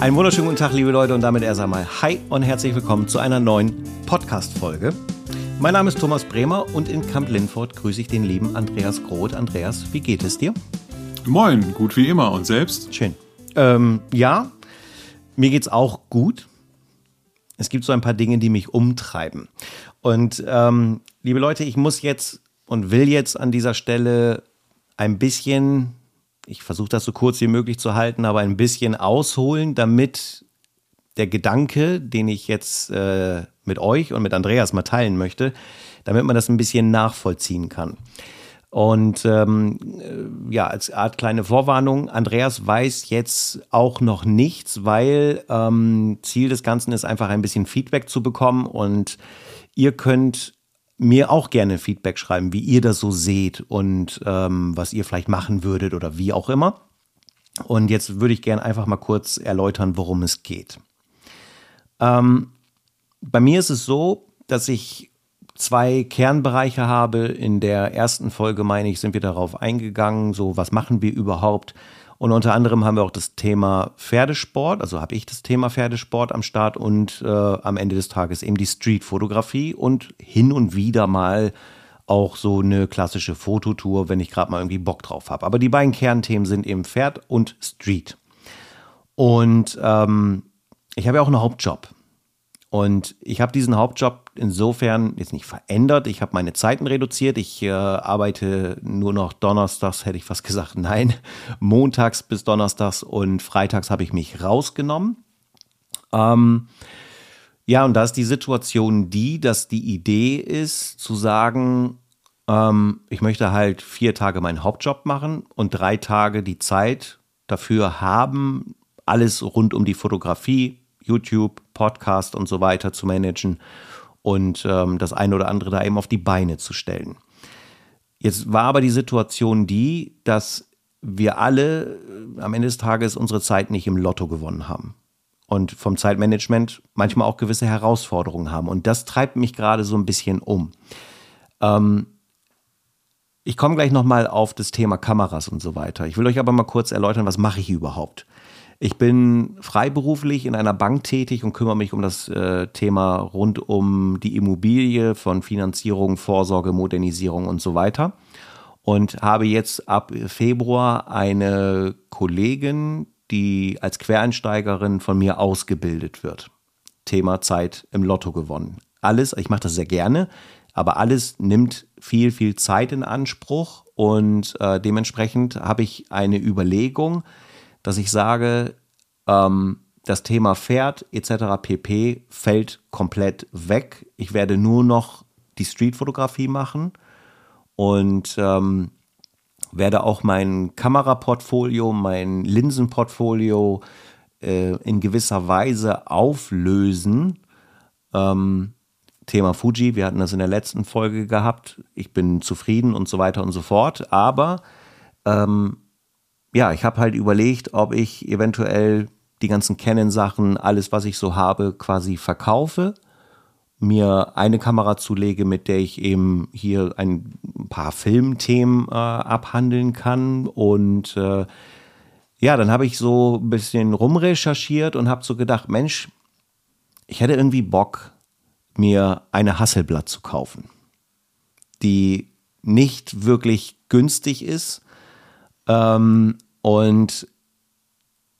Einen wunderschönen guten Tag, liebe Leute, und damit erst einmal Hi und herzlich willkommen zu einer neuen Podcast-Folge. Mein Name ist Thomas Bremer und in Camp Linford grüße ich den lieben Andreas Groth. Andreas, wie geht es dir? Moin, gut wie immer. Und selbst? Schön. Ähm, ja, mir geht's auch gut. Es gibt so ein paar Dinge, die mich umtreiben. Und ähm, liebe Leute, ich muss jetzt und will jetzt an dieser Stelle ein bisschen ich versuche das so kurz wie möglich zu halten, aber ein bisschen ausholen, damit der Gedanke, den ich jetzt äh, mit euch und mit Andreas mal teilen möchte, damit man das ein bisschen nachvollziehen kann. Und ähm, äh, ja, als Art kleine Vorwarnung, Andreas weiß jetzt auch noch nichts, weil ähm, Ziel des Ganzen ist einfach ein bisschen Feedback zu bekommen und ihr könnt mir auch gerne Feedback schreiben, wie ihr das so seht und ähm, was ihr vielleicht machen würdet oder wie auch immer. Und jetzt würde ich gerne einfach mal kurz erläutern, worum es geht. Ähm, bei mir ist es so, dass ich zwei Kernbereiche habe. In der ersten Folge, meine ich, sind wir darauf eingegangen, so was machen wir überhaupt und unter anderem haben wir auch das Thema Pferdesport, also habe ich das Thema Pferdesport am Start und äh, am Ende des Tages eben die Streetfotografie und hin und wieder mal auch so eine klassische Fototour, wenn ich gerade mal irgendwie Bock drauf habe. Aber die beiden Kernthemen sind eben Pferd und Street. Und ähm, ich habe ja auch einen Hauptjob. Und ich habe diesen Hauptjob insofern jetzt nicht verändert. Ich habe meine Zeiten reduziert. Ich äh, arbeite nur noch donnerstags, hätte ich fast gesagt, nein, montags bis donnerstags und freitags habe ich mich rausgenommen. Ähm, ja, und da ist die Situation die, dass die Idee ist, zu sagen, ähm, ich möchte halt vier Tage meinen Hauptjob machen und drei Tage die Zeit dafür haben, alles rund um die Fotografie YouTube, Podcast und so weiter zu managen und ähm, das eine oder andere da eben auf die Beine zu stellen. Jetzt war aber die Situation die, dass wir alle äh, am Ende des Tages unsere Zeit nicht im Lotto gewonnen haben und vom Zeitmanagement manchmal auch gewisse Herausforderungen haben. Und das treibt mich gerade so ein bisschen um. Ähm, ich komme gleich nochmal auf das Thema Kameras und so weiter. Ich will euch aber mal kurz erläutern, was mache ich überhaupt. Ich bin freiberuflich in einer Bank tätig und kümmere mich um das äh, Thema rund um die Immobilie von Finanzierung, Vorsorge, Modernisierung und so weiter. Und habe jetzt ab Februar eine Kollegin, die als Quereinsteigerin von mir ausgebildet wird. Thema Zeit im Lotto gewonnen. Alles, ich mache das sehr gerne, aber alles nimmt viel, viel Zeit in Anspruch und äh, dementsprechend habe ich eine Überlegung, dass ich sage, ähm, das Thema Pferd etc. pp fällt komplett weg. Ich werde nur noch die Streetfotografie machen und ähm, werde auch mein Kameraportfolio, mein Linsenportfolio äh, in gewisser Weise auflösen. Ähm, Thema Fuji, wir hatten das in der letzten Folge gehabt. Ich bin zufrieden und so weiter und so fort. Aber ähm, ja, ich habe halt überlegt, ob ich eventuell die ganzen Canon-Sachen, alles, was ich so habe, quasi verkaufe, mir eine Kamera zulege, mit der ich eben hier ein paar Filmthemen äh, abhandeln kann. Und äh, ja, dann habe ich so ein bisschen rumrecherchiert und habe so gedacht, Mensch, ich hätte irgendwie Bock, mir eine Hasselblatt zu kaufen, die nicht wirklich günstig ist, ähm, und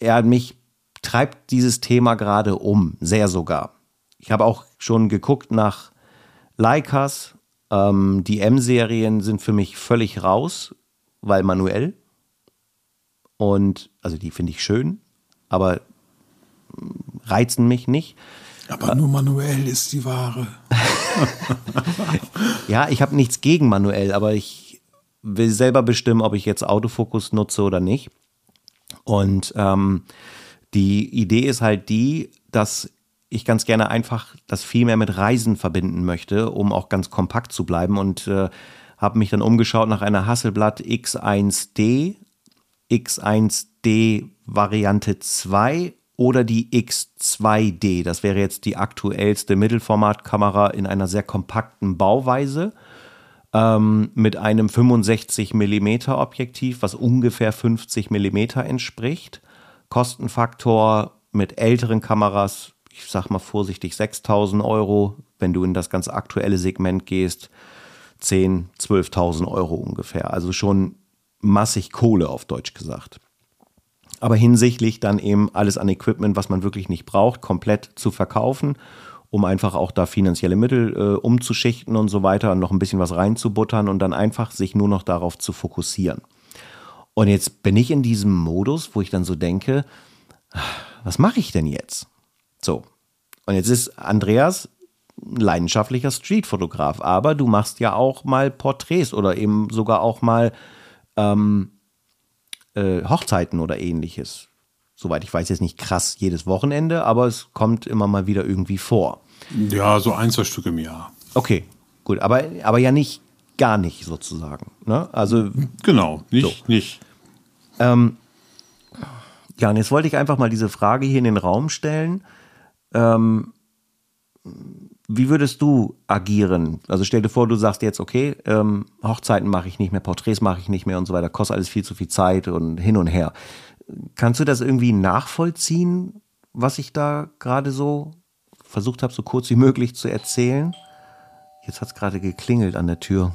er mich treibt dieses Thema gerade um, sehr sogar. Ich habe auch schon geguckt nach Leicas. Ähm, die M-Serien sind für mich völlig raus, weil manuell. Und also die finde ich schön, aber reizen mich nicht. Aber nur manuell ist die Ware. ja, ich habe nichts gegen manuell, aber ich will selber bestimmen, ob ich jetzt Autofokus nutze oder nicht. Und ähm, die Idee ist halt die, dass ich ganz gerne einfach das viel mehr mit Reisen verbinden möchte, um auch ganz kompakt zu bleiben und äh, habe mich dann umgeschaut nach einer Hasselblatt X1D, X1D Variante 2 oder die X2D. Das wäre jetzt die aktuellste Mittelformatkamera in einer sehr kompakten Bauweise ähm, mit einem 65 mm Objektiv, was ungefähr 50 mm entspricht. Kostenfaktor mit älteren Kameras, ich sag mal vorsichtig 6000 Euro, wenn du in das ganz aktuelle Segment gehst, 10, 12.000 Euro ungefähr. Also schon massig Kohle auf Deutsch gesagt. Aber hinsichtlich dann eben alles an Equipment, was man wirklich nicht braucht, komplett zu verkaufen, um einfach auch da finanzielle Mittel äh, umzuschichten und so weiter und noch ein bisschen was reinzubuttern und dann einfach sich nur noch darauf zu fokussieren. Und jetzt bin ich in diesem Modus, wo ich dann so denke, was mache ich denn jetzt? So. Und jetzt ist Andreas leidenschaftlicher Streetfotograf, aber du machst ja auch mal Porträts oder eben sogar auch mal ähm, äh, Hochzeiten oder ähnliches. Soweit ich weiß, jetzt nicht krass jedes Wochenende, aber es kommt immer mal wieder irgendwie vor. Ja, so ein, zwei Stück im Jahr. Okay, gut, aber, aber ja nicht gar nicht sozusagen. Ne? Also genau, nicht, so. nicht. Ähm, ja, und jetzt wollte ich einfach mal diese Frage hier in den Raum stellen. Ähm, wie würdest du agieren? Also stell dir vor, du sagst jetzt, okay, ähm, Hochzeiten mache ich nicht mehr, Porträts mache ich nicht mehr und so weiter, kostet alles viel zu viel Zeit und hin und her. Kannst du das irgendwie nachvollziehen, was ich da gerade so versucht habe, so kurz wie möglich zu erzählen? Jetzt hat es gerade geklingelt an der Tür.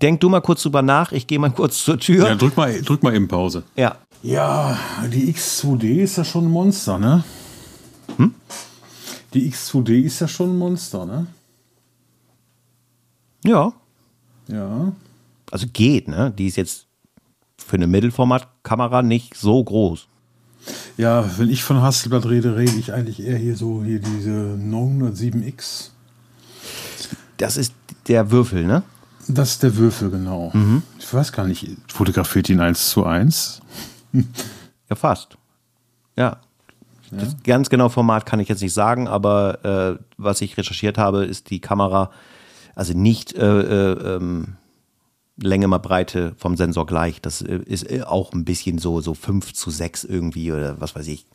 Denk du mal kurz drüber nach, ich gehe mal kurz zur Tür. Ja, drück mal, drück mal eben Pause. Ja. Ja, die X2D ist ja schon ein Monster, ne? Hm? Die X2D ist ja schon ein Monster, ne? Ja. Ja. Also geht, ne? Die ist jetzt für eine Mittelformatkamera nicht so groß. Ja, wenn ich von Hasselblatt rede, rede ich eigentlich eher hier so hier diese 907X. Das ist der Würfel, ne? Das ist der Würfel, genau. Mhm. Ich weiß gar nicht, fotografiert ihn 1 zu 1? ja, fast. Ja. Ja. Das ganz genau Format kann ich jetzt nicht sagen, aber äh, was ich recherchiert habe, ist die Kamera, also nicht äh, äh, ähm, Länge mal Breite vom Sensor gleich. Das äh, ist äh, auch ein bisschen so, so 5 zu 6 irgendwie oder was weiß ich.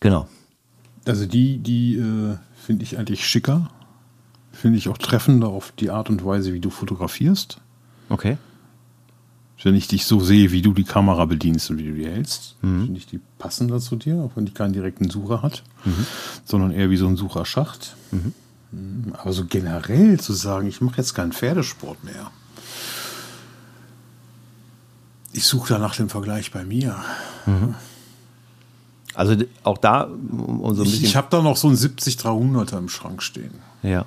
Genau. Also die, die äh, finde ich eigentlich schicker. Finde ich auch treffender auf die Art und Weise, wie du fotografierst. Okay wenn ich dich so sehe, wie du die Kamera bedienst und wie du die hältst, mhm. finde ich die passender zu dir, auch wenn die keinen direkten Sucher hat, mhm. sondern eher wie so ein Sucherschacht. Mhm. Mhm. Aber so generell zu sagen, ich mache jetzt keinen Pferdesport mehr. Ich suche da nach dem Vergleich bei mir. Mhm. Also auch da um so ein bisschen. Ich, ich habe da noch so einen 70-300er im Schrank stehen. Ja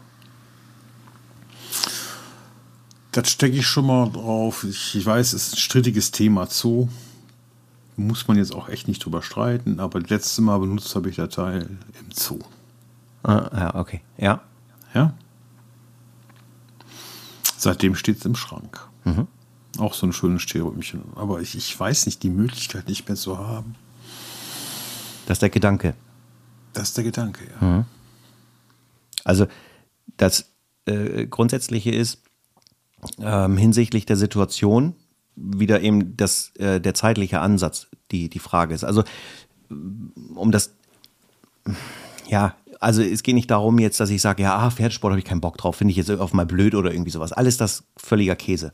das stecke ich schon mal drauf. Ich, ich weiß, es ist ein strittiges Thema Zoo. Muss man jetzt auch echt nicht drüber streiten, aber das letzte Mal benutzt habe ich der Teil im Zoo. Ah, ja, okay. Ja. Ja. Seitdem steht es im Schrank. Mhm. Auch so ein schönes Stehrömchen. Aber ich, ich weiß nicht, die Möglichkeit nicht mehr zu haben. Das ist der Gedanke. Das ist der Gedanke, ja. Mhm. Also, das äh, Grundsätzliche ist, ähm, hinsichtlich der Situation wieder eben das, äh, der zeitliche Ansatz die, die Frage ist. Also um das, ja, also es geht nicht darum jetzt, dass ich sage, ja, ah, Pferdesport habe ich keinen Bock drauf, finde ich jetzt auf mal blöd oder irgendwie sowas. Alles das völliger Käse.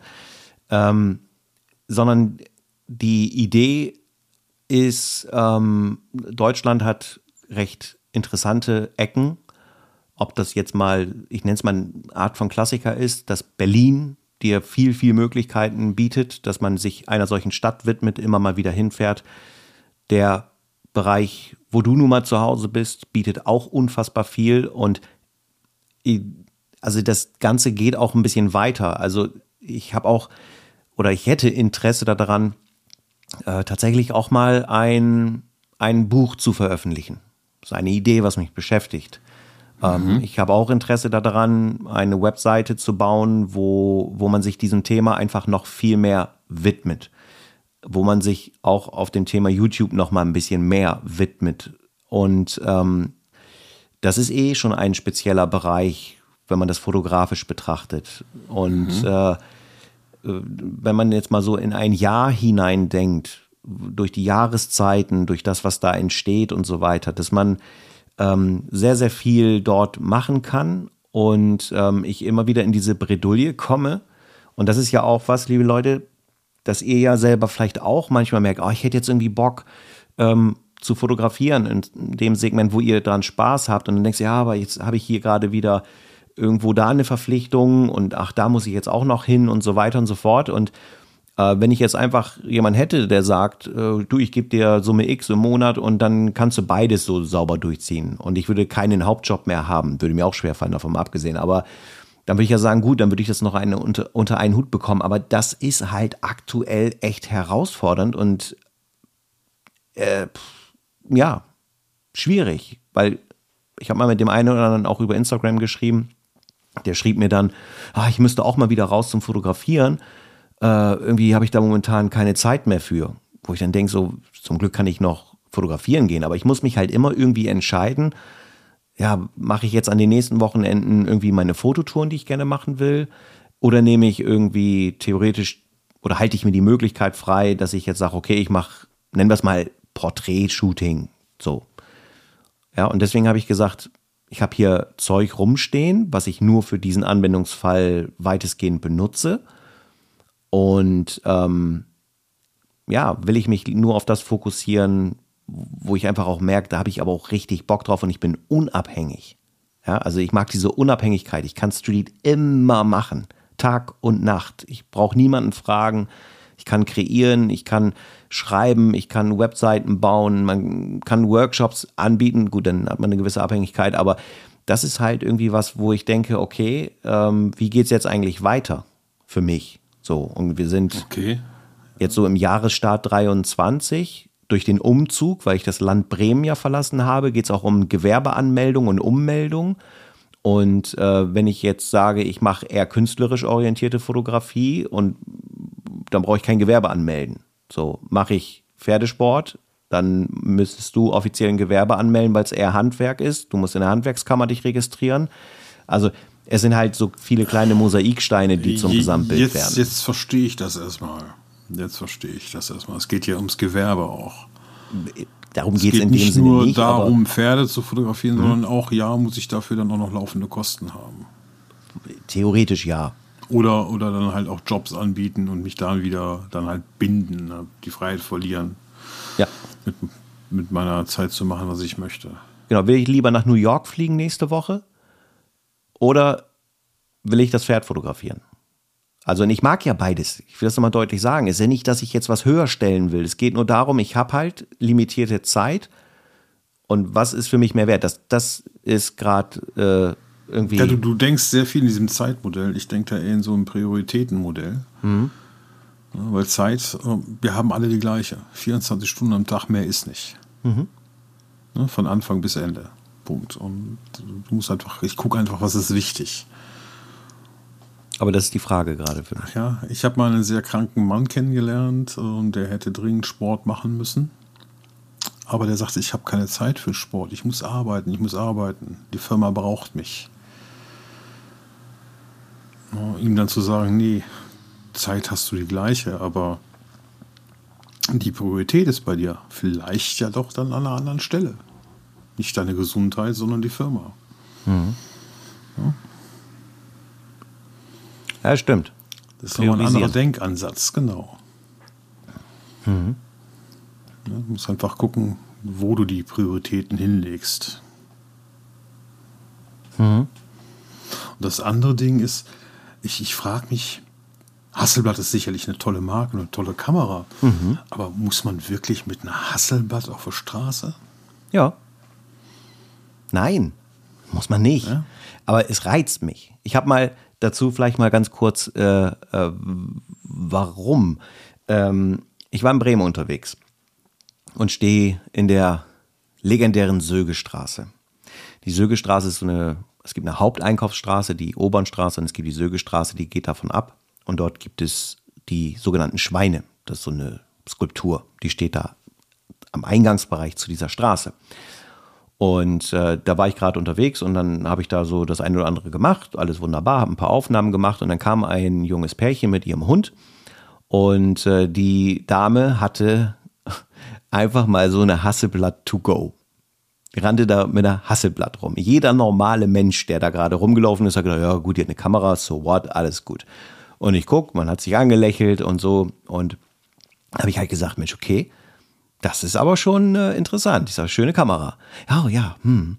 Ähm, sondern die Idee ist, ähm, Deutschland hat recht interessante Ecken. Ob das jetzt mal, ich nenne es mal eine Art von Klassiker ist, dass Berlin dir viel, viel Möglichkeiten bietet, dass man sich einer solchen Stadt widmet, immer mal wieder hinfährt. Der Bereich, wo du nun mal zu Hause bist, bietet auch unfassbar viel und also das Ganze geht auch ein bisschen weiter. Also ich habe auch oder ich hätte Interesse daran, äh, tatsächlich auch mal ein, ein Buch zu veröffentlichen. Das ist eine Idee, was mich beschäftigt. Ähm, mhm. Ich habe auch Interesse daran, eine Webseite zu bauen, wo, wo man sich diesem Thema einfach noch viel mehr widmet. Wo man sich auch auf dem Thema YouTube noch mal ein bisschen mehr widmet. Und ähm, das ist eh schon ein spezieller Bereich, wenn man das fotografisch betrachtet. Und mhm. äh, wenn man jetzt mal so in ein Jahr hinein denkt, durch die Jahreszeiten, durch das, was da entsteht und so weiter, dass man ähm, sehr, sehr viel dort machen kann und ähm, ich immer wieder in diese Bredouille komme. Und das ist ja auch was, liebe Leute, dass ihr ja selber vielleicht auch manchmal merkt, oh, ich hätte jetzt irgendwie Bock, ähm, zu fotografieren in dem Segment, wo ihr dran Spaß habt und dann denkst du, ja, aber jetzt habe ich hier gerade wieder irgendwo da eine Verpflichtung und ach, da muss ich jetzt auch noch hin und so weiter und so fort. Und äh, wenn ich jetzt einfach jemanden hätte, der sagt, äh, du, ich gebe dir Summe X im Monat und dann kannst du beides so sauber durchziehen und ich würde keinen Hauptjob mehr haben, würde mir auch schwerfallen, davon abgesehen. Aber dann würde ich ja sagen, gut, dann würde ich das noch eine, unter, unter einen Hut bekommen. Aber das ist halt aktuell echt herausfordernd und äh, ja, schwierig, weil ich habe mal mit dem einen oder anderen auch über Instagram geschrieben. Der schrieb mir dann, ah, ich müsste auch mal wieder raus zum Fotografieren. Äh, irgendwie habe ich da momentan keine Zeit mehr für. Wo ich dann denke, so zum Glück kann ich noch fotografieren gehen, aber ich muss mich halt immer irgendwie entscheiden, ja, mache ich jetzt an den nächsten Wochenenden irgendwie meine Fototouren, die ich gerne machen will, oder nehme ich irgendwie theoretisch oder halte ich mir die Möglichkeit frei, dass ich jetzt sage, okay, ich mache, nennen wir es mal Porträt-Shooting, so. Ja, und deswegen habe ich gesagt, ich habe hier Zeug rumstehen, was ich nur für diesen Anwendungsfall weitestgehend benutze. Und ähm, ja, will ich mich nur auf das fokussieren, wo ich einfach auch merke, da habe ich aber auch richtig Bock drauf und ich bin unabhängig. Ja, also ich mag diese Unabhängigkeit. Ich kann Street immer machen, Tag und Nacht. Ich brauche niemanden fragen. Ich kann kreieren, ich kann schreiben, ich kann Webseiten bauen, man kann Workshops anbieten. Gut, dann hat man eine gewisse Abhängigkeit, aber das ist halt irgendwie was, wo ich denke, okay, ähm, wie geht es jetzt eigentlich weiter für mich? So, und wir sind okay. jetzt so im Jahresstart 23 durch den Umzug, weil ich das Land Bremen ja verlassen habe, geht es auch um Gewerbeanmeldung und Ummeldung. Und äh, wenn ich jetzt sage, ich mache eher künstlerisch orientierte Fotografie und dann brauche ich kein Gewerbe anmelden. So, mache ich Pferdesport, dann müsstest du offiziell ein Gewerbe anmelden, weil es eher Handwerk ist. Du musst in der Handwerkskammer dich registrieren. Also es sind halt so viele kleine Mosaiksteine, die zum Gesamtbild jetzt, werden. Jetzt verstehe ich das erstmal. Jetzt verstehe ich das erstmal. Es geht ja ums Gewerbe auch. Darum geht es in dem Sinne nur nicht. darum, Pferde zu fotografieren, mhm. sondern auch, ja, muss ich dafür dann auch noch laufende Kosten haben. Theoretisch ja. Oder, oder dann halt auch Jobs anbieten und mich dann wieder dann halt binden, ne, die Freiheit verlieren. Ja. Mit, mit meiner Zeit zu machen, was ich möchte. Genau, will ich lieber nach New York fliegen nächste Woche? Oder will ich das Pferd fotografieren? Also, und ich mag ja beides. Ich will das nochmal deutlich sagen. Es ist ja nicht, dass ich jetzt was höher stellen will. Es geht nur darum, ich habe halt limitierte Zeit. Und was ist für mich mehr wert? Das, das ist gerade äh, irgendwie. Ja, du, du denkst sehr viel in diesem Zeitmodell. Ich denke da eher in so einem Prioritätenmodell. Mhm. Ja, weil Zeit, äh, wir haben alle die gleiche. 24 Stunden am Tag, mehr ist nicht. Mhm. Ja, von Anfang bis Ende. Punkt. Und du musst einfach, ich gucke einfach, was ist wichtig. Aber das ist die Frage gerade für mich. Ja, ich habe mal einen sehr kranken Mann kennengelernt und der hätte dringend Sport machen müssen. Aber der sagte, ich habe keine Zeit für Sport. Ich muss arbeiten, ich muss arbeiten. Die Firma braucht mich ihm dann zu sagen, nee, Zeit hast du die gleiche, aber die Priorität ist bei dir vielleicht ja doch dann an einer anderen Stelle. Nicht deine Gesundheit, sondern die Firma. Mhm. Ja. Ja, stimmt. Das ist ein anderer Denkansatz, genau. Mhm. Ja, du musst einfach gucken, wo du die Prioritäten hinlegst. Mhm. Und das andere Ding ist, ich, ich frage mich, Hasselblatt ist sicherlich eine tolle Marke, eine tolle Kamera. Mhm. Aber muss man wirklich mit einer Hasselblatt auf der Straße? Ja. Nein, muss man nicht. Ja? Aber es reizt mich. Ich habe mal dazu vielleicht mal ganz kurz, äh, äh, warum. Ähm, ich war in Bremen unterwegs und stehe in der legendären Sögestraße. Die Sögestraße ist so eine es gibt eine Haupteinkaufsstraße, die Obernstraße, und es gibt die Sögestraße, die geht davon ab. Und dort gibt es die sogenannten Schweine. Das ist so eine Skulptur, die steht da am Eingangsbereich zu dieser Straße. Und äh, da war ich gerade unterwegs und dann habe ich da so das eine oder andere gemacht, alles wunderbar, habe ein paar Aufnahmen gemacht und dann kam ein junges Pärchen mit ihrem Hund und äh, die Dame hatte einfach mal so eine Hasseblatt to go rannte da mit einer Hasselblatt rum. Jeder normale Mensch, der da gerade rumgelaufen ist, hat gedacht, ja gut, die hat eine Kamera, so what, alles gut. Und ich guck, man hat sich angelächelt und so und habe ich halt gesagt, Mensch, okay, das ist aber schon äh, interessant. Ich sage, schöne Kamera. Ja, oh, ja, hm.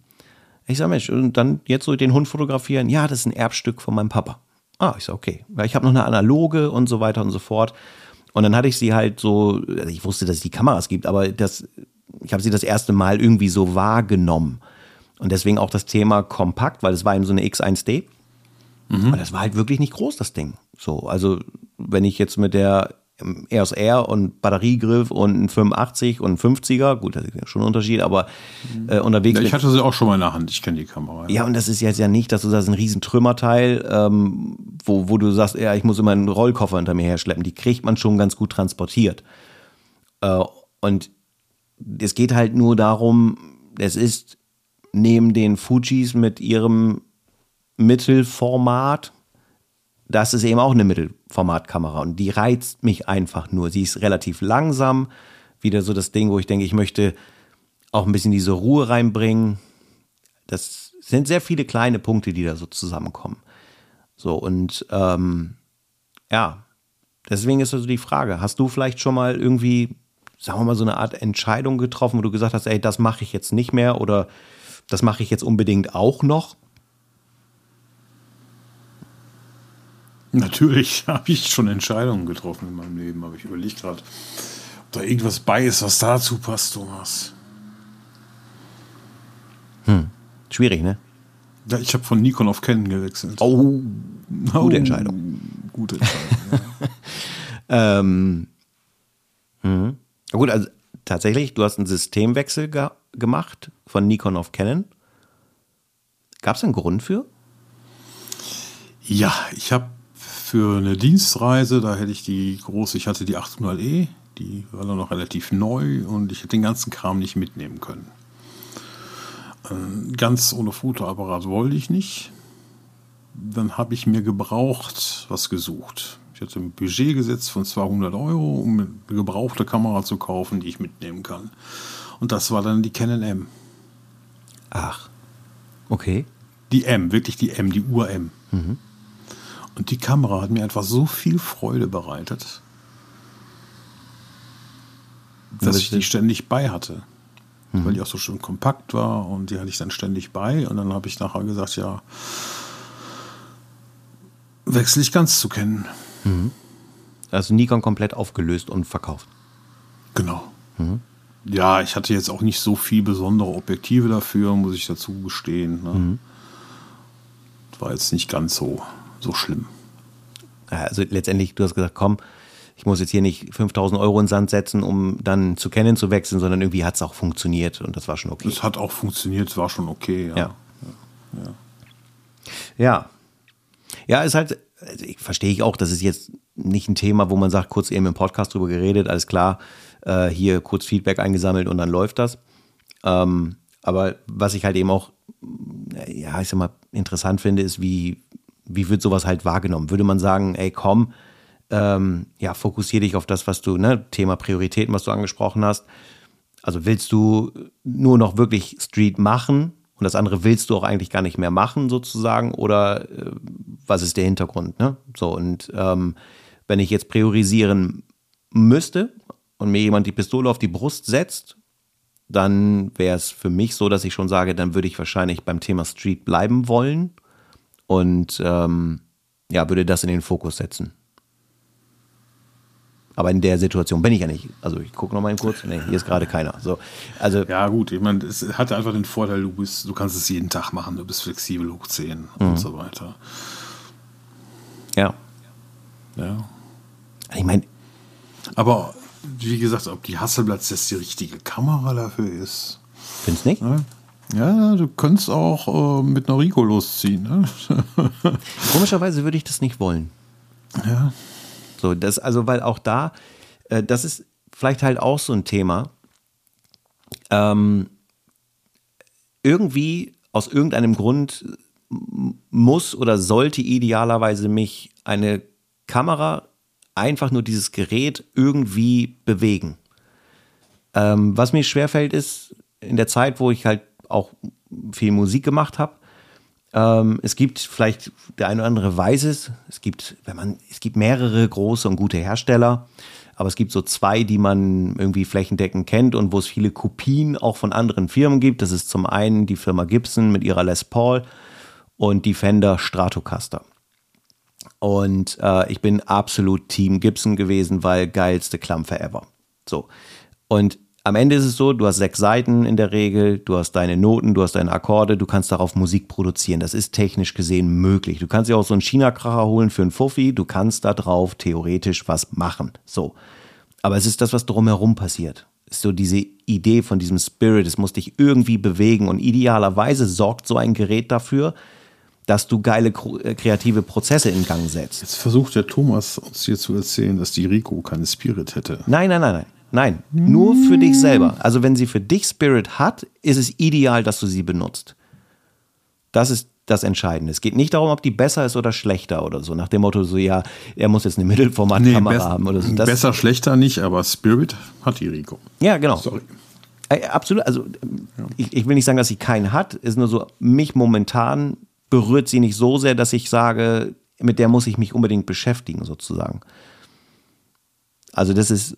Ich sage, Mensch, und dann jetzt so den Hund fotografieren. Ja, das ist ein Erbstück von meinem Papa. Ah, ich sage, okay. Weil ich habe noch eine analoge und so weiter und so fort. Und dann hatte ich sie halt so, also ich wusste, dass es die Kameras gibt, aber das, ich habe sie das erste Mal irgendwie so wahrgenommen. Und deswegen auch das Thema kompakt, weil es war eben so eine X1D. Mhm. Und das war halt wirklich nicht groß, das Ding. So, also wenn ich jetzt mit der EOS R und Batteriegriff und ein 85 und ein 50er, gut, das ist schon ein Unterschied, aber äh, unterwegs. Ja, ich hatte sie auch schon mal in der Hand, ich kenne die Kamera. Ja. ja. und das ist jetzt ja nicht, dass du sagst, ein riesen Trümmerteil, ähm, wo, wo du sagst, ja, ich muss immer einen Rollkoffer hinter mir herschleppen. Die kriegt man schon ganz gut transportiert. Äh, und es geht halt nur darum, es ist neben den Fujis mit ihrem Mittelformat, das ist eben auch eine Mittelformatkamera und die reizt mich einfach nur. Sie ist relativ langsam, wieder so das Ding, wo ich denke, ich möchte auch ein bisschen diese Ruhe reinbringen. Das sind sehr viele kleine Punkte, die da so zusammenkommen. So und ähm, ja, deswegen ist also die Frage, hast du vielleicht schon mal irgendwie, sagen wir mal, so eine Art Entscheidung getroffen, wo du gesagt hast, ey, das mache ich jetzt nicht mehr oder das mache ich jetzt unbedingt auch noch? Natürlich habe ich schon Entscheidungen getroffen in meinem Leben, aber ich überlege gerade, ob da irgendwas bei ist, was dazu passt, Thomas. Hm. Schwierig, ne? Ja, ich habe von Nikon auf Canon gewechselt. Oh, gute oh, Entscheidung. Gute Entscheidung. ja. ähm, mhm. Gut, also tatsächlich, du hast einen Systemwechsel ge gemacht von Nikon auf Canon. Gab es einen Grund für? Ja, ich habe für eine Dienstreise, da hätte ich die große, ich hatte die 800e, die war dann noch relativ neu und ich hätte den ganzen Kram nicht mitnehmen können. Ähm, ganz ohne Fotoapparat wollte ich nicht. Dann habe ich mir gebraucht was gesucht. Ich hatte ein Budget gesetzt von 200 Euro, um eine gebrauchte Kamera zu kaufen, die ich mitnehmen kann. Und das war dann die Canon M. Ach, okay. Die M, wirklich die M, die Ur-M. Mhm. Und die Kamera hat mir einfach so viel Freude bereitet, dass ich die ständig bei hatte. Mhm. Weil die auch so schön kompakt war und die hatte ich dann ständig bei. Und dann habe ich nachher gesagt, ja, wechsle ich ganz zu kennen. Mhm. Also Nikon komplett aufgelöst und verkauft. Genau. Mhm. Ja, ich hatte jetzt auch nicht so viel besondere Objektive dafür, muss ich dazu gestehen. Ne? Mhm. War jetzt nicht ganz so so schlimm. Also letztendlich, du hast gesagt, komm, ich muss jetzt hier nicht 5000 Euro in den Sand setzen, um dann zu kennen zu wechseln, sondern irgendwie hat es auch funktioniert und das war schon okay. Es hat auch funktioniert, es war schon okay, ja. Ja. Ja, ja. ja ist halt, also verstehe ich auch, das ist jetzt nicht ein Thema, wo man sagt, kurz eben im Podcast drüber geredet, alles klar, äh, hier kurz Feedback eingesammelt und dann läuft das. Ähm, aber was ich halt eben auch, ja, ich sag mal, interessant finde, ist, wie, wie wird sowas halt wahrgenommen? Würde man sagen, ey, komm, ähm, ja, fokussiere dich auf das, was du, ne, Thema Prioritäten, was du angesprochen hast. Also willst du nur noch wirklich Street machen und das andere willst du auch eigentlich gar nicht mehr machen, sozusagen? Oder äh, was ist der Hintergrund? Ne? So, und ähm, wenn ich jetzt priorisieren müsste und mir jemand die Pistole auf die Brust setzt, dann wäre es für mich so, dass ich schon sage, dann würde ich wahrscheinlich beim Thema Street bleiben wollen und ähm, ja, würde das in den Fokus setzen. Aber in der Situation bin ich ja nicht. Also ich gucke noch mal kurz. Nee, hier ist gerade keiner. So, also ja gut, ich meine, es hat einfach den Vorteil, du bist, du kannst es jeden Tag machen, du bist flexibel hochziehen mhm. und so weiter. Ja. Ja. Ich meine, aber wie gesagt, ob die Hasselblatt jetzt die richtige Kamera dafür ist. Findest nicht? Ne? Ja, du könntest auch äh, mit einer Rico losziehen. Ne? Komischerweise würde ich das nicht wollen. Ja. So, das, also, weil auch da, äh, das ist vielleicht halt auch so ein Thema. Ähm, irgendwie, aus irgendeinem Grund, muss oder sollte idealerweise mich eine Kamera, einfach nur dieses Gerät, irgendwie bewegen. Ähm, was mir schwerfällt, ist, in der Zeit, wo ich halt auch viel Musik gemacht habe. Ähm, es gibt vielleicht der eine oder andere weiß es. Es gibt, wenn man, es gibt mehrere große und gute Hersteller. aber es gibt so zwei, die man irgendwie flächendeckend kennt und wo es viele Kopien auch von anderen Firmen gibt. Das ist zum einen die Firma Gibson mit ihrer Les Paul und die Fender Stratocaster. Und äh, ich bin absolut Team Gibson gewesen, weil geilste Klampfe ever. So. Und am Ende ist es so, du hast sechs Seiten in der Regel, du hast deine Noten, du hast deine Akkorde, du kannst darauf Musik produzieren. Das ist technisch gesehen möglich. Du kannst dir auch so einen China-Kracher holen für einen Fuffi, du kannst da drauf theoretisch was machen. So. Aber es ist das, was drumherum passiert. Ist so diese Idee von diesem Spirit, es muss dich irgendwie bewegen und idealerweise sorgt so ein Gerät dafür, dass du geile äh, kreative Prozesse in Gang setzt. Jetzt versucht der Thomas uns hier zu erzählen, dass die Rico keine Spirit hätte. Nein, nein, nein, nein. Nein, nur für dich selber. Also wenn sie für dich Spirit hat, ist es ideal, dass du sie benutzt. Das ist das Entscheidende. Es geht nicht darum, ob die besser ist oder schlechter oder so. Nach dem Motto, so ja, er muss jetzt eine Mittelformatkamera nee, haben oder so. Das besser, schlechter nicht, aber Spirit hat die Rico. Ja, genau. Sorry. Absolut. Also ja. ich, ich will nicht sagen, dass sie keinen hat. Ist nur so, mich momentan berührt sie nicht so sehr, dass ich sage, mit der muss ich mich unbedingt beschäftigen, sozusagen. Also das ist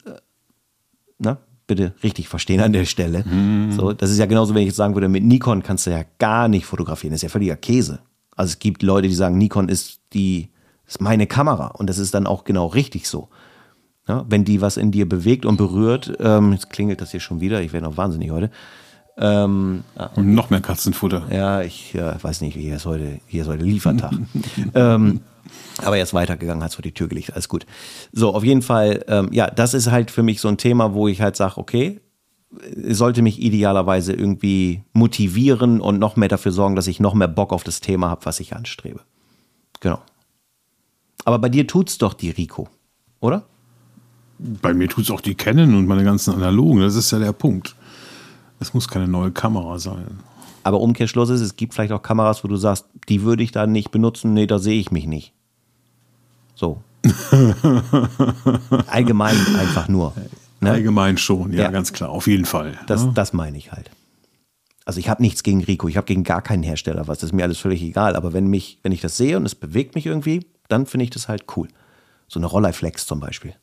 ne, bitte richtig verstehen an der Stelle. Mhm. So, das ist ja genauso, wenn ich jetzt sagen würde, mit Nikon kannst du ja gar nicht fotografieren. Das ist ja völliger Käse. Also es gibt Leute, die sagen, Nikon ist die, ist meine Kamera. Und das ist dann auch genau richtig so. Ja, wenn die was in dir bewegt und berührt, ähm, jetzt klingelt das hier schon wieder, ich werde noch wahnsinnig heute. Ähm, und noch mehr Katzenfutter. Ja, ich äh, weiß nicht, hier ist heute, hier ist heute Liefertag. ähm, aber er ist weitergegangen, hat es vor die Tür gelegt, alles gut. So, auf jeden Fall, ähm, ja, das ist halt für mich so ein Thema, wo ich halt sage, okay, sollte mich idealerweise irgendwie motivieren und noch mehr dafür sorgen, dass ich noch mehr Bock auf das Thema habe, was ich anstrebe. Genau. Aber bei dir tut's doch die Rico, oder? Bei mir tut's auch die Canon und meine ganzen analogen, das ist ja der Punkt. Es muss keine neue Kamera sein. Aber Umkehrschluss ist, es gibt vielleicht auch Kameras, wo du sagst, die würde ich da nicht benutzen, nee, da sehe ich mich nicht. So. Allgemein einfach nur. Ne? Allgemein schon, ja, ja, ganz klar, auf jeden Fall. Das, ja. das meine ich halt. Also ich habe nichts gegen Rico, ich habe gegen gar keinen Hersteller was, das ist mir alles völlig egal. Aber wenn mich, wenn ich das sehe und es bewegt mich irgendwie, dann finde ich das halt cool. So eine Rolleiflex zum Beispiel.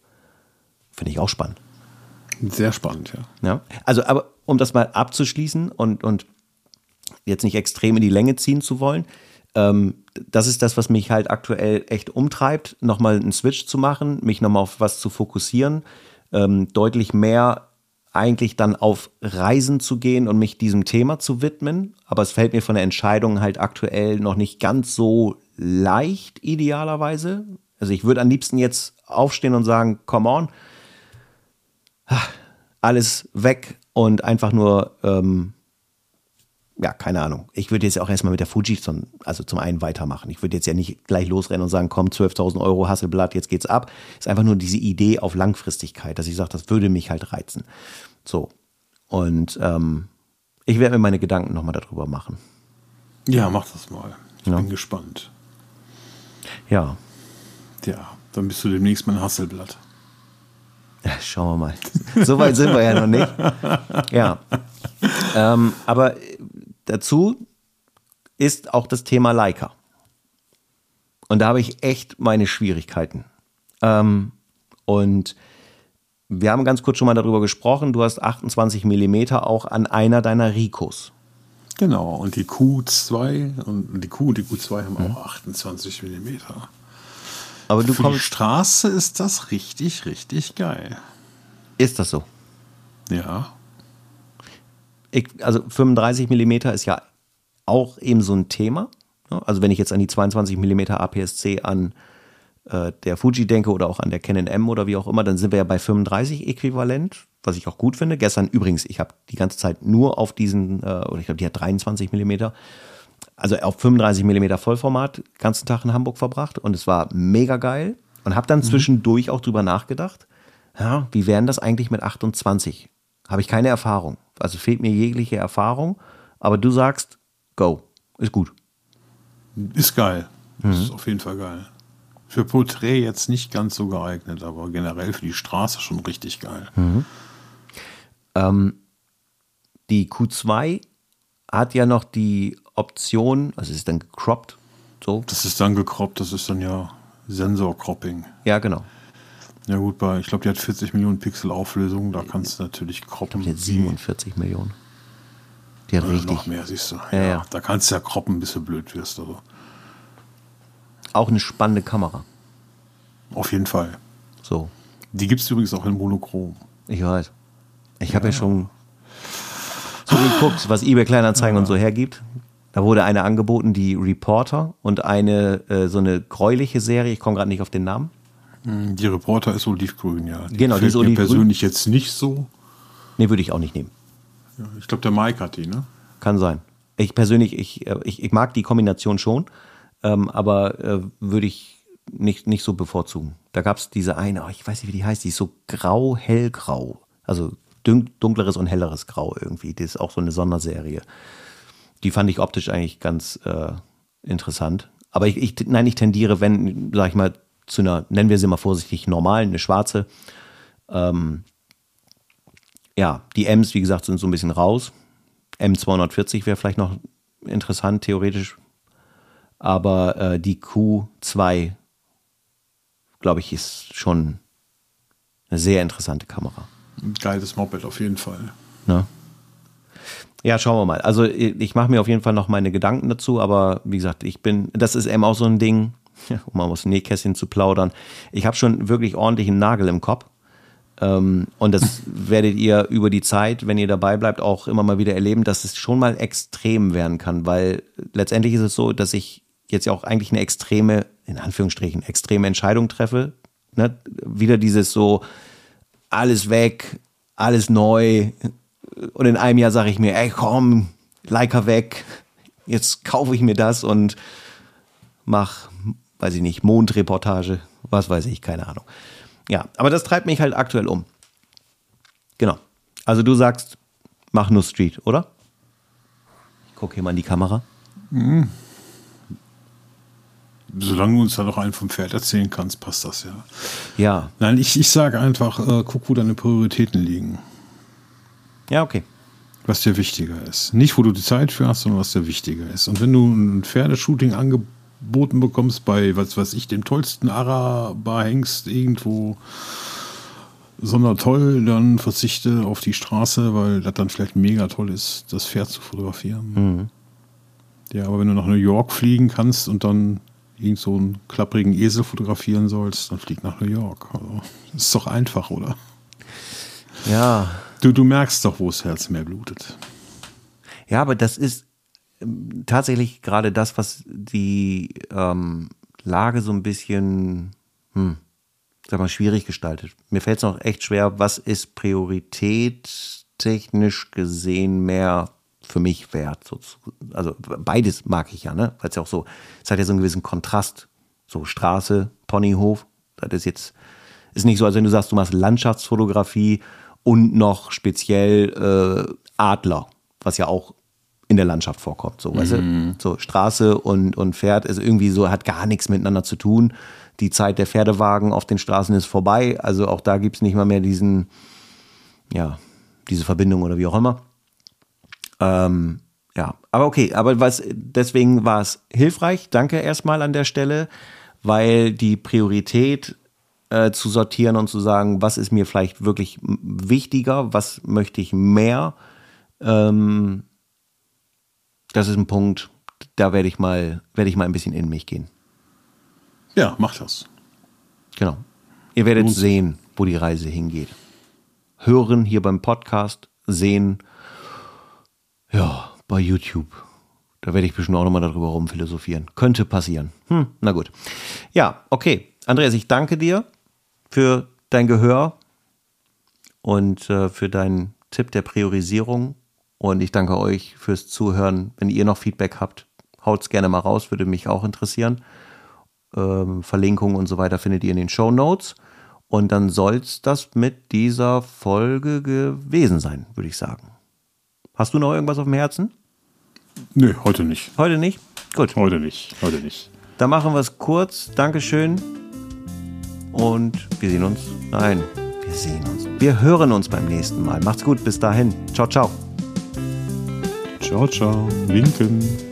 Finde ich auch spannend. Sehr spannend, ja. ja. Also, aber um das mal abzuschließen und, und jetzt nicht extrem in die Länge ziehen zu wollen, ähm, das ist das, was mich halt aktuell echt umtreibt, nochmal einen Switch zu machen, mich nochmal auf was zu fokussieren, ähm, deutlich mehr eigentlich dann auf Reisen zu gehen und mich diesem Thema zu widmen. Aber es fällt mir von der Entscheidung halt aktuell noch nicht ganz so leicht, idealerweise. Also ich würde am liebsten jetzt aufstehen und sagen, come on, alles weg und einfach nur ähm, ja, keine Ahnung. Ich würde jetzt auch erstmal mit der Fuji zum, also zum einen weitermachen. Ich würde jetzt ja nicht gleich losrennen und sagen, komm, 12.000 Euro Hasselblatt, jetzt geht's ab. Ist einfach nur diese Idee auf Langfristigkeit, dass ich sage, das würde mich halt reizen. So. Und ähm, ich werde mir meine Gedanken nochmal darüber machen. Ja, mach das mal. Ich ja. bin gespannt. Ja. Ja, dann bist du demnächst mein Hasselblatt. Schauen wir mal. So weit sind wir ja noch nicht. Ja. Ähm, aber Dazu ist auch das Thema Leica. Und da habe ich echt meine Schwierigkeiten. Ähm, und wir haben ganz kurz schon mal darüber gesprochen. Du hast 28 mm auch an einer deiner Ricos. Genau, und die Q2 und die Q die Q2 haben mhm. auch 28 mm. Aber du Für kommst. Die Straße ist das richtig, richtig geil. Ist das so? Ja ich, also 35 mm ist ja auch eben so ein Thema. Ne? Also wenn ich jetzt an die 22 mm APS-C an äh, der Fuji denke oder auch an der Canon M oder wie auch immer, dann sind wir ja bei 35 äquivalent, was ich auch gut finde. Gestern übrigens, ich habe die ganze Zeit nur auf diesen, äh, oder ich glaube, die hat 23 mm, also auf 35 mm Vollformat, den ganzen Tag in Hamburg verbracht und es war mega geil und habe dann mhm. zwischendurch auch drüber nachgedacht, ja, wie wären das eigentlich mit 28? Habe ich keine Erfahrung. Also fehlt mir jegliche Erfahrung. Aber du sagst, go. Ist gut. Ist geil. Mhm. Ist auf jeden Fall geil. Für Porträt jetzt nicht ganz so geeignet, aber generell für die Straße schon richtig geil. Mhm. Ähm, die Q2 hat ja noch die Option, also ist dann gecroppt. So. Das ist dann gecroppt, das ist dann ja Sensor-Cropping. Ja, genau. Ja gut, bei, ich glaube, die hat 40 Millionen Pixel Auflösung, da kannst du natürlich kroppen. Die hat 47 Millionen. Die hat Oder richtig. Noch mehr, siehst du. Ja, Ja, ja. Da kannst du ja kroppen, bis du blöd wirst. Also. Auch eine spannende Kamera. Auf jeden Fall. So, Die gibt es übrigens auch in Monochrom. ich weiß. Ich habe ja schon geguckt, was eBay Kleinanzeigen und so hergibt. Da wurde eine angeboten, die Reporter und eine äh, so eine gräuliche Serie. Ich komme gerade nicht auf den Namen. Hm, Die Reporter ist olivgrün, ja. Die Genau, die ist mir olivgrün. persönlich jetzt nicht so. Nee, würde ich auch nicht nehmen. Ja, ich glaube, der Mike hat die, ne? Kann sein. Ich persönlich, ich, äh, ich, ich mag die Kombination schon, ähm, aber äh, würde ich nicht, nicht so bevorzugen. Da gab es diese eine, oh, ich weiß nicht, wie die heißt, die ist so grau, hellgrau. Also dunkleres und helleres Grau irgendwie. Die ist auch so eine Sonderserie. Die fand ich optisch eigentlich ganz äh, interessant. Aber ich, ich, nein, ich tendiere, wenn, sag ich mal, zu einer, nennen wir sie mal vorsichtig, normalen, eine schwarze. Ähm, ja, die M's, wie gesagt, sind so ein bisschen raus. M240 wäre vielleicht noch interessant, theoretisch. Aber äh, die Q2, glaube ich, ist schon eine sehr interessante Kamera. Ein geiles Moped auf jeden Fall. Ne? Ja, schauen wir mal. Also ich mache mir auf jeden Fall noch meine Gedanken dazu, aber wie gesagt, ich bin, das ist eben auch so ein Ding, um mal aus dem Nähkästchen zu plaudern. Ich habe schon wirklich ordentlich einen Nagel im Kopf. Ähm, und das werdet ihr über die Zeit, wenn ihr dabei bleibt, auch immer mal wieder erleben, dass es schon mal extrem werden kann, weil letztendlich ist es so, dass ich jetzt ja auch eigentlich eine extreme, in Anführungsstrichen, extreme Entscheidung treffe. Ne? Wieder dieses so, alles weg, alles neu. Und in einem Jahr sage ich mir, ey komm, Leica weg, jetzt kaufe ich mir das und mach, weiß ich nicht, Mondreportage, was weiß ich, keine Ahnung. Ja, aber das treibt mich halt aktuell um. Genau. Also du sagst, mach nur Street, oder? Ich gucke hier mal in die Kamera. Solange du uns da noch einen vom Pferd erzählen kannst, passt das ja. Ja, Nein, ich, ich sage einfach, äh, guck, wo deine Prioritäten liegen. ja, okay. Was dir wichtiger ist. Nicht, wo du die Zeit für hast, sondern was dir wichtiger ist. Und wenn du ein Pferdeshooting angeboten bekommst bei, was weiß ich, dem tollsten Araber-Hengst irgendwo sondertoll, dann verzichte auf die Straße, weil das dann vielleicht mega toll ist, das Pferd zu fotografieren. Ja, aber wenn du nach New York fliegen kannst und dann irgend so einen klapprigen Esel fotografieren sollst, dann flieg nach New York. Also, ist doch einfach, oder? Ja, Du, du merkst doch, wo das Herz mehr blutet. Ja, aber das ist ähm, tatsächlich gerade das, was die ähm, Lage so ein bisschen, hm, sag mal, schwierig gestaltet. Mir fällt es noch echt schwer, was ist Priorität technisch gesehen mehr für mich wert? So, also beides mag ich ja, ne? Weil es ja auch so, es hat ja so einen gewissen Kontrast. So Straße, Ponyhof, das ist jetzt, ist nicht so, als wenn du sagst, du machst Landschaftsfotografie und noch speziell äh, Adler, was ja auch in der Landschaft vorkommt. So, weißt du? so Straße und, und Pferd ist irgendwie so, hat gar nichts miteinander zu tun. Die Zeit der Pferdewagen auf den Straßen ist vorbei. Also auch da gibt's nicht mal mehr diesen, ja, diese Verbindung oder wie auch immer. Ähm, ja, aber okay, aber was, deswegen war es hilfreich. Danke erstmal an der Stelle, weil die Priorität äh, zu sortieren und zu sagen, was ist mir vielleicht wirklich wichtiger, was möchte ich mehr, ähm, das ist ein Punkt, da werde ich mal, werde ich mal ein bisschen in mich gehen. Ja, mach das. Genau. Ihr werdet sich. sehen, wo die Reise hingeht. Hören hier beim Podcast, sehen, ja, bei YouTube. Da werde ich bestimmt auch nochmal darüber rumphilosophieren. Könnte passieren. Hm, na gut. Ja, okay. Andreas, ich danke dir für dein Gehör und äh, für deinen Tipp der Priorisierung. Und ich danke euch fürs Zuhören. Wenn ihr noch Feedback habt, haut's gerne mal raus, würde mich auch interessieren. Ähm, Verlinkungen und so weiter findet ihr in den Show Notes. Und dann soll's das mit dieser Folge gewesen sein, würde ich sagen. Hast du noch irgendwas auf dem Herzen? Nö, heute nicht. Heute nicht? Gut, Heute nicht. Heute nicht. dann machen wir es kurz. Dankeschön. Und wir sehen uns. Nein, wir sehen uns. Wir hören uns beim nächsten Mal. Macht's gut, bis dahin. Ciao, ciao. Ciao, ciao. Winken.